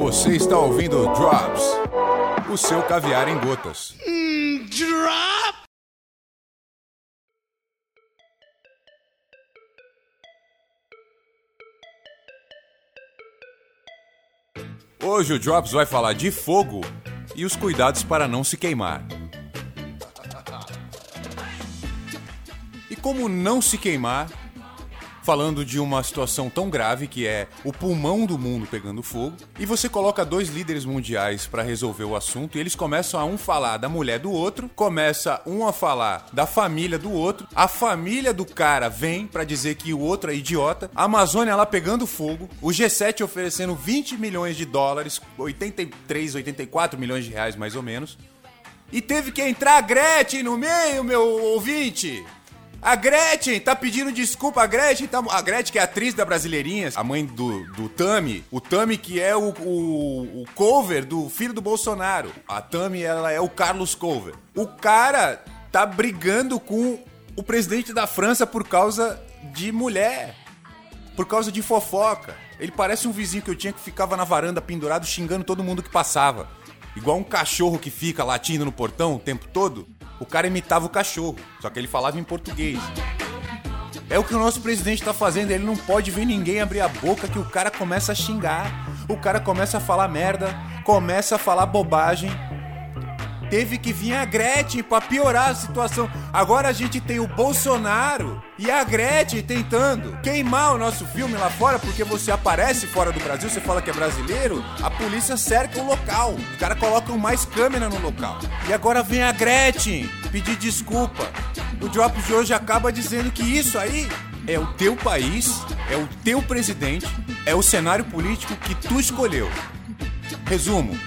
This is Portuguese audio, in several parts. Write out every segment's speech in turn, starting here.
Você está ouvindo Drops, o seu caviar em gotas. Drop! Hoje o Drops vai falar de fogo e os cuidados para não se queimar. E como não se queimar, falando de uma situação tão grave que é o pulmão do mundo pegando fogo, e você coloca dois líderes mundiais para resolver o assunto e eles começam a um falar da mulher do outro, começa um a falar da família do outro, a família do cara vem para dizer que o outro é idiota, a Amazônia lá pegando fogo, o G7 oferecendo 20 milhões de dólares, 83, 84 milhões de reais mais ou menos. E teve que entrar a Gretchen no meio, meu ouvinte. A Gretchen tá pedindo desculpa. A Gretchen, tá, a Gretchen que é atriz da Brasileirinhas, a mãe do, do Tami. O Tami que é o, o, o cover do filho do Bolsonaro. A Tami, ela é o Carlos Cover. O cara tá brigando com o presidente da França por causa de mulher. Por causa de fofoca. Ele parece um vizinho que eu tinha que ficava na varanda pendurado xingando todo mundo que passava. Igual um cachorro que fica latindo no portão o tempo todo. O cara imitava o cachorro, só que ele falava em português. É o que o nosso presidente tá fazendo, ele não pode ver ninguém abrir a boca que o cara começa a xingar, o cara começa a falar merda, começa a falar bobagem. Teve que vir a Gretchen pra piorar a situação. Agora a gente tem o Bolsonaro e a Gretchen tentando queimar o nosso filme lá fora porque você aparece fora do Brasil, você fala que é brasileiro, a polícia cerca o local. Os caras colocam mais câmera no local. E agora vem a Gretchen pedir desculpa. O Drops de hoje acaba dizendo que isso aí é o teu país, é o teu presidente, é o cenário político que tu escolheu. Resumo: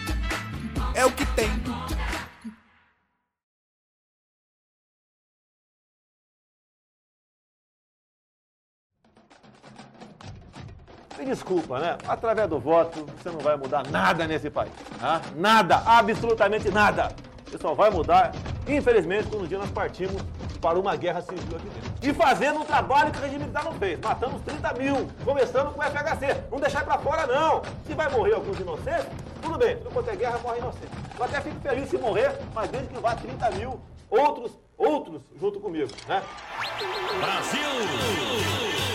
Me desculpa, né? Através do voto, você não vai mudar nada nesse país. Tá? Nada, absolutamente nada. Você só vai mudar, infelizmente, quando um dia nós partimos para uma guerra civil aqui dentro. E fazendo um trabalho que o regime militar não fez. Matamos 30 mil, começando com o FHC. Não deixar pra fora, não. Se vai morrer alguns inocentes, tudo bem. Não for ter guerra, morre inocente. Eu até fico feliz se morrer, mas desde que vá 30 mil, outros, outros junto comigo, né? Brasil!